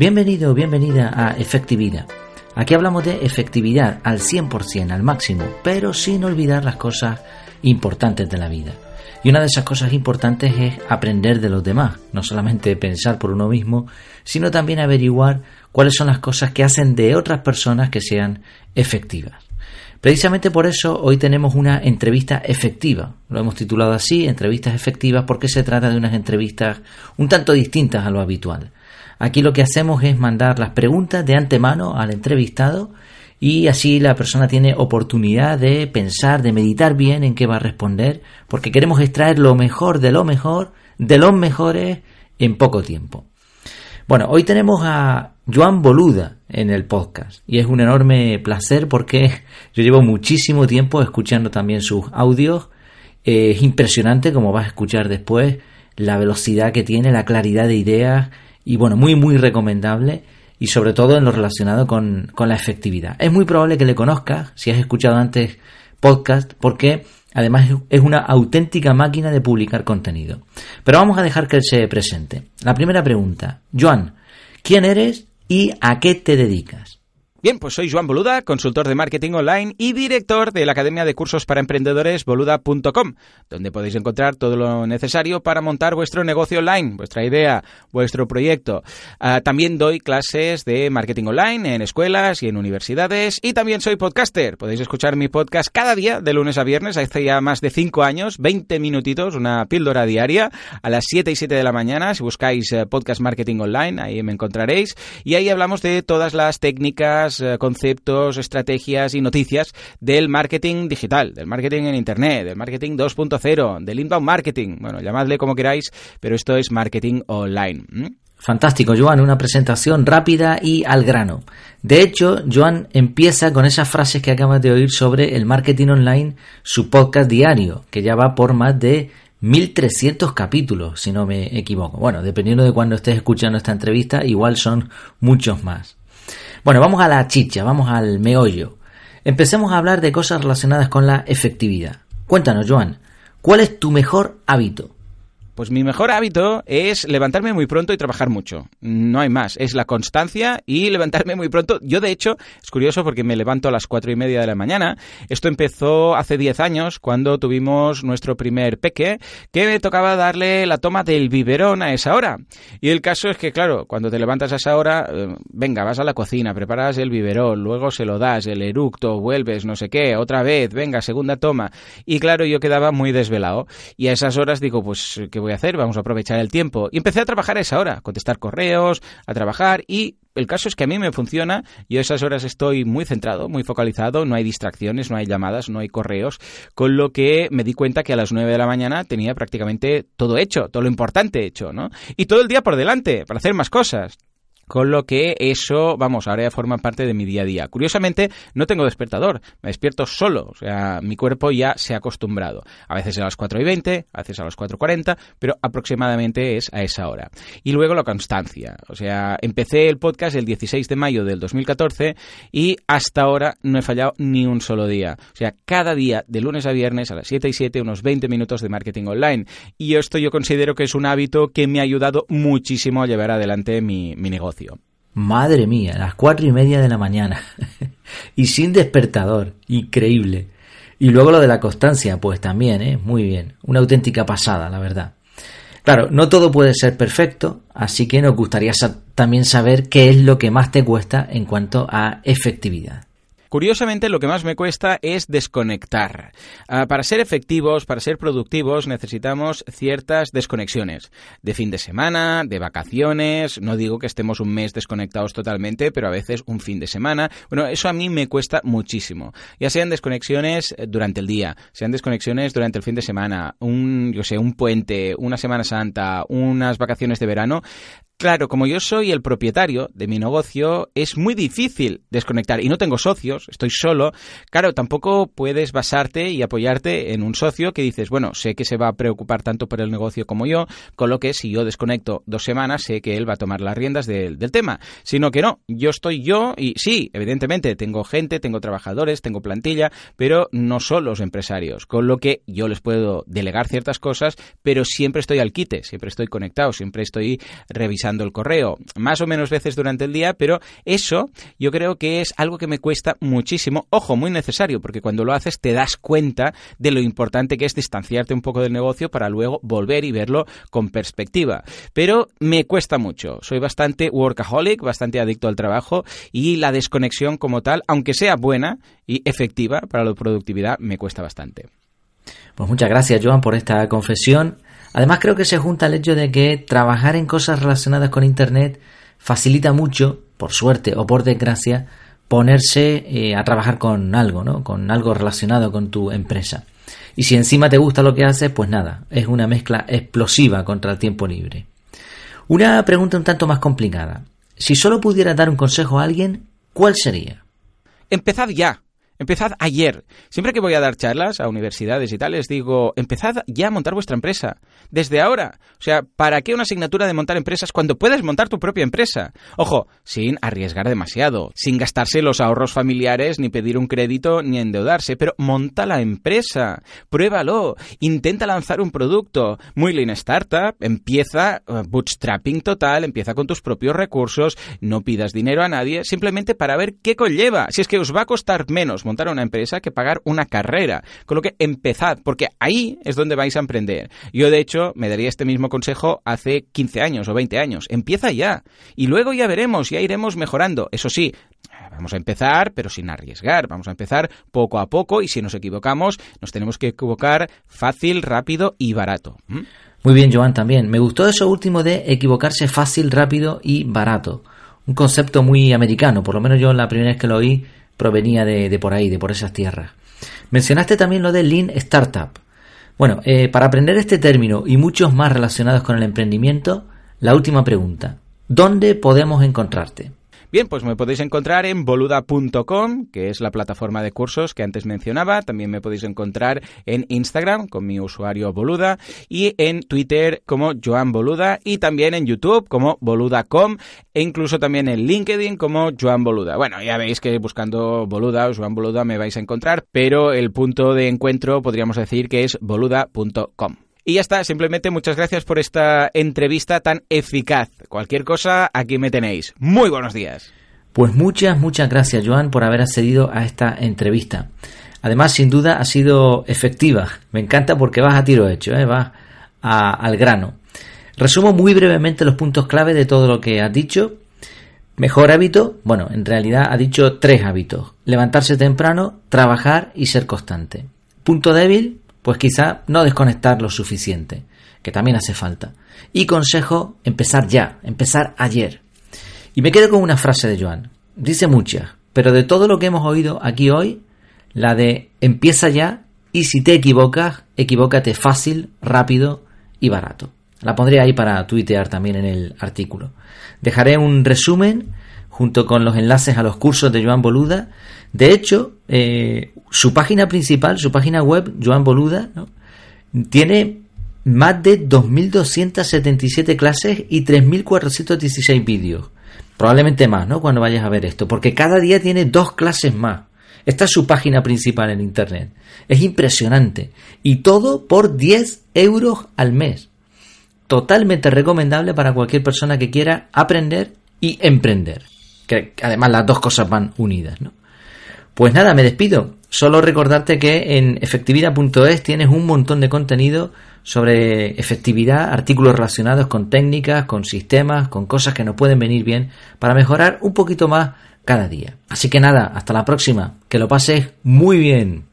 Bienvenido o bienvenida a Efectividad. Aquí hablamos de efectividad al 100%, al máximo, pero sin olvidar las cosas importantes de la vida. Y una de esas cosas importantes es aprender de los demás, no solamente pensar por uno mismo, sino también averiguar cuáles son las cosas que hacen de otras personas que sean efectivas. Precisamente por eso hoy tenemos una entrevista efectiva. Lo hemos titulado así, entrevistas efectivas, porque se trata de unas entrevistas un tanto distintas a lo habitual. Aquí lo que hacemos es mandar las preguntas de antemano al entrevistado y así la persona tiene oportunidad de pensar, de meditar bien en qué va a responder, porque queremos extraer lo mejor de lo mejor, de los mejores, en poco tiempo. Bueno, hoy tenemos a Joan Boluda en el podcast y es un enorme placer porque yo llevo muchísimo tiempo escuchando también sus audios. es impresionante como vas a escuchar después la velocidad que tiene, la claridad de ideas y bueno, muy muy recomendable y sobre todo en lo relacionado con, con la efectividad. Es muy probable que le conozcas si has escuchado antes podcast porque además es una auténtica máquina de publicar contenido. Pero vamos a dejar que él se presente. La primera pregunta, Joan, ¿quién eres y a qué te dedicas? Bien, pues soy Joan Boluda, consultor de marketing online y director de la Academia de Cursos para Emprendedores boluda.com, donde podéis encontrar todo lo necesario para montar vuestro negocio online, vuestra idea, vuestro proyecto. Ah, también doy clases de marketing online en escuelas y en universidades y también soy podcaster. Podéis escuchar mi podcast cada día de lunes a viernes, hace ya más de 5 años, 20 minutitos, una píldora diaria a las 7 y 7 de la mañana. Si buscáis eh, podcast marketing online, ahí me encontraréis. Y ahí hablamos de todas las técnicas eh, conceptos, estrategias y noticias del marketing digital, del marketing en Internet, del marketing 2.0, del inbound marketing. Bueno, llamadle como queráis, pero esto es marketing online. Fantástico, Joan, una presentación rápida y al grano. De hecho, Joan empieza con esas frases que acabas de oír sobre el marketing online, su podcast diario, que ya va por más de 1300 capítulos, si no me equivoco. Bueno, dependiendo de cuando estés escuchando esta entrevista, igual son muchos más. Bueno, vamos a la chicha, vamos al meollo. Empecemos a hablar de cosas relacionadas con la efectividad. Cuéntanos, Joan, ¿cuál es tu mejor hábito? Pues mi mejor hábito es levantarme muy pronto y trabajar mucho. No hay más. Es la constancia y levantarme muy pronto. Yo, de hecho, es curioso porque me levanto a las cuatro y media de la mañana. Esto empezó hace diez años cuando tuvimos nuestro primer peque, que me tocaba darle la toma del biberón a esa hora. Y el caso es que, claro, cuando te levantas a esa hora, eh, venga, vas a la cocina, preparas el biberón, luego se lo das, el eructo, vuelves, no sé qué, otra vez, venga, segunda toma. Y claro, yo quedaba muy desvelado. Y a esas horas digo, pues, ¿qué voy a hacer? Vamos a aprovechar el tiempo. Y empecé a trabajar a esa hora, contestar correos, a trabajar y el caso es que a mí me funciona, yo a esas horas estoy muy centrado, muy focalizado, no hay distracciones, no hay llamadas, no hay correos, con lo que me di cuenta que a las 9 de la mañana tenía prácticamente todo hecho, todo lo importante hecho, ¿no? Y todo el día por delante, para hacer más cosas. Con lo que eso, vamos, ahora ya forma parte de mi día a día. Curiosamente, no tengo despertador, me despierto solo, o sea, mi cuerpo ya se ha acostumbrado. A veces a las 4 y 20, a veces a las 4.40, pero aproximadamente es a esa hora. Y luego la constancia, o sea, empecé el podcast el 16 de mayo del 2014 y hasta ahora no he fallado ni un solo día. O sea, cada día, de lunes a viernes, a las 7 y 7, unos 20 minutos de marketing online. Y esto yo considero que es un hábito que me ha ayudado muchísimo a llevar adelante mi, mi negocio. Madre mía, las cuatro y media de la mañana. y sin despertador. Increíble. Y luego lo de la constancia, pues también, ¿eh? Muy bien. Una auténtica pasada, la verdad. Claro, no todo puede ser perfecto, así que nos gustaría también saber qué es lo que más te cuesta en cuanto a efectividad. Curiosamente, lo que más me cuesta es desconectar. Ah, para ser efectivos, para ser productivos, necesitamos ciertas desconexiones. De fin de semana, de vacaciones, no digo que estemos un mes desconectados totalmente, pero a veces un fin de semana. Bueno, eso a mí me cuesta muchísimo. Ya sean desconexiones durante el día, sean desconexiones durante el fin de semana, un, yo sé, un puente, una Semana Santa, unas vacaciones de verano. Claro, como yo soy el propietario de mi negocio, es muy difícil desconectar y no tengo socios, estoy solo. Claro, tampoco puedes basarte y apoyarte en un socio que dices, bueno, sé que se va a preocupar tanto por el negocio como yo, con lo que si yo desconecto dos semanas, sé que él va a tomar las riendas del tema. Sino que no, yo estoy yo y sí, evidentemente tengo gente, tengo trabajadores, tengo plantilla, pero no son los empresarios. Con lo que yo les puedo delegar ciertas cosas, pero siempre estoy al quite, siempre estoy conectado, siempre estoy revisando el correo más o menos veces durante el día, pero eso yo creo que es algo que me cuesta muchísimo. Ojo, muy necesario, porque cuando lo haces te das cuenta de lo importante que es distanciarte un poco del negocio para luego volver y verlo con perspectiva. Pero me cuesta mucho. Soy bastante workaholic, bastante adicto al trabajo y la desconexión como tal, aunque sea buena y efectiva para la productividad, me cuesta bastante. Pues muchas gracias, Joan, por esta confesión. Además, creo que se junta el hecho de que trabajar en cosas relacionadas con Internet facilita mucho, por suerte o por desgracia, ponerse eh, a trabajar con algo, ¿no? Con algo relacionado con tu empresa. Y si encima te gusta lo que haces, pues nada, es una mezcla explosiva contra el tiempo libre. Una pregunta un tanto más complicada. Si solo pudieras dar un consejo a alguien, ¿cuál sería? Empezad ya. Empezad ayer. Siempre que voy a dar charlas a universidades y tal, les digo, empezad ya a montar vuestra empresa. Desde ahora. O sea, ¿para qué una asignatura de montar empresas cuando puedes montar tu propia empresa? Ojo, sin arriesgar demasiado, sin gastarse los ahorros familiares, ni pedir un crédito, ni endeudarse, pero monta la empresa. Pruébalo. Intenta lanzar un producto. Muy lean startup. Empieza uh, bootstrapping total, empieza con tus propios recursos, no pidas dinero a nadie, simplemente para ver qué conlleva. Si es que os va a costar menos montar una empresa que pagar una carrera. Con lo que empezad, porque ahí es donde vais a emprender. Yo, de hecho, me daría este mismo consejo hace 15 años o 20 años. Empieza ya. Y luego ya veremos, ya iremos mejorando. Eso sí, Vamos a empezar, pero sin arriesgar. Vamos a empezar poco a poco y si nos equivocamos, nos tenemos que equivocar fácil, rápido y barato. ¿Mm? Muy bien, Joan, también. Me gustó eso último de equivocarse fácil, rápido y barato. Un concepto muy americano, por lo menos yo la primera vez que lo oí provenía de, por ahí, de por esas tierras. Mencionaste también lo de Lean Startup. Bueno, eh, para aprender este término y muchos más relacionados con el emprendimiento, la última pregunta. ¿Dónde podemos encontrarte? Bien, pues me podéis encontrar en boluda.com, que es la plataforma de cursos que antes mencionaba. También me podéis encontrar en Instagram con mi usuario boluda y en Twitter como Joan Boluda y también en YouTube como boluda.com e incluso también en LinkedIn como Joan Boluda. Bueno, ya veis que buscando Boluda o Joan Boluda me vais a encontrar, pero el punto de encuentro podríamos decir que es boluda.com. Y ya está, simplemente muchas gracias por esta entrevista tan eficaz. Cualquier cosa, aquí me tenéis. Muy buenos días. Pues muchas, muchas gracias, Joan, por haber accedido a esta entrevista. Además, sin duda, ha sido efectiva. Me encanta porque vas a tiro hecho, ¿eh? vas al grano. Resumo muy brevemente los puntos clave de todo lo que has dicho. Mejor hábito, bueno, en realidad ha dicho tres hábitos. Levantarse temprano, trabajar y ser constante. Punto débil, pues quizá no desconectar lo suficiente, que también hace falta. Y consejo, empezar ya, empezar ayer. Y me quedo con una frase de Joan. Dice muchas, pero de todo lo que hemos oído aquí hoy, la de empieza ya y si te equivocas, equivócate fácil, rápido y barato. La pondré ahí para tuitear también en el artículo. Dejaré un resumen junto con los enlaces a los cursos de Joan Boluda. De hecho, eh, su página principal, su página web, Joan Boluda, tiene más de 2.277 clases y 3.416 vídeos. Probablemente más, ¿no? Cuando vayas a ver esto, porque cada día tiene dos clases más. Esta es su página principal en Internet. Es impresionante. Y todo por 10 euros al mes. Totalmente recomendable para cualquier persona que quiera aprender y emprender que además las dos cosas van unidas, ¿no? Pues nada, me despido. Solo recordarte que en efectividad.es tienes un montón de contenido sobre efectividad, artículos relacionados con técnicas, con sistemas, con cosas que nos pueden venir bien para mejorar un poquito más cada día. Así que nada, hasta la próxima. Que lo pases muy bien.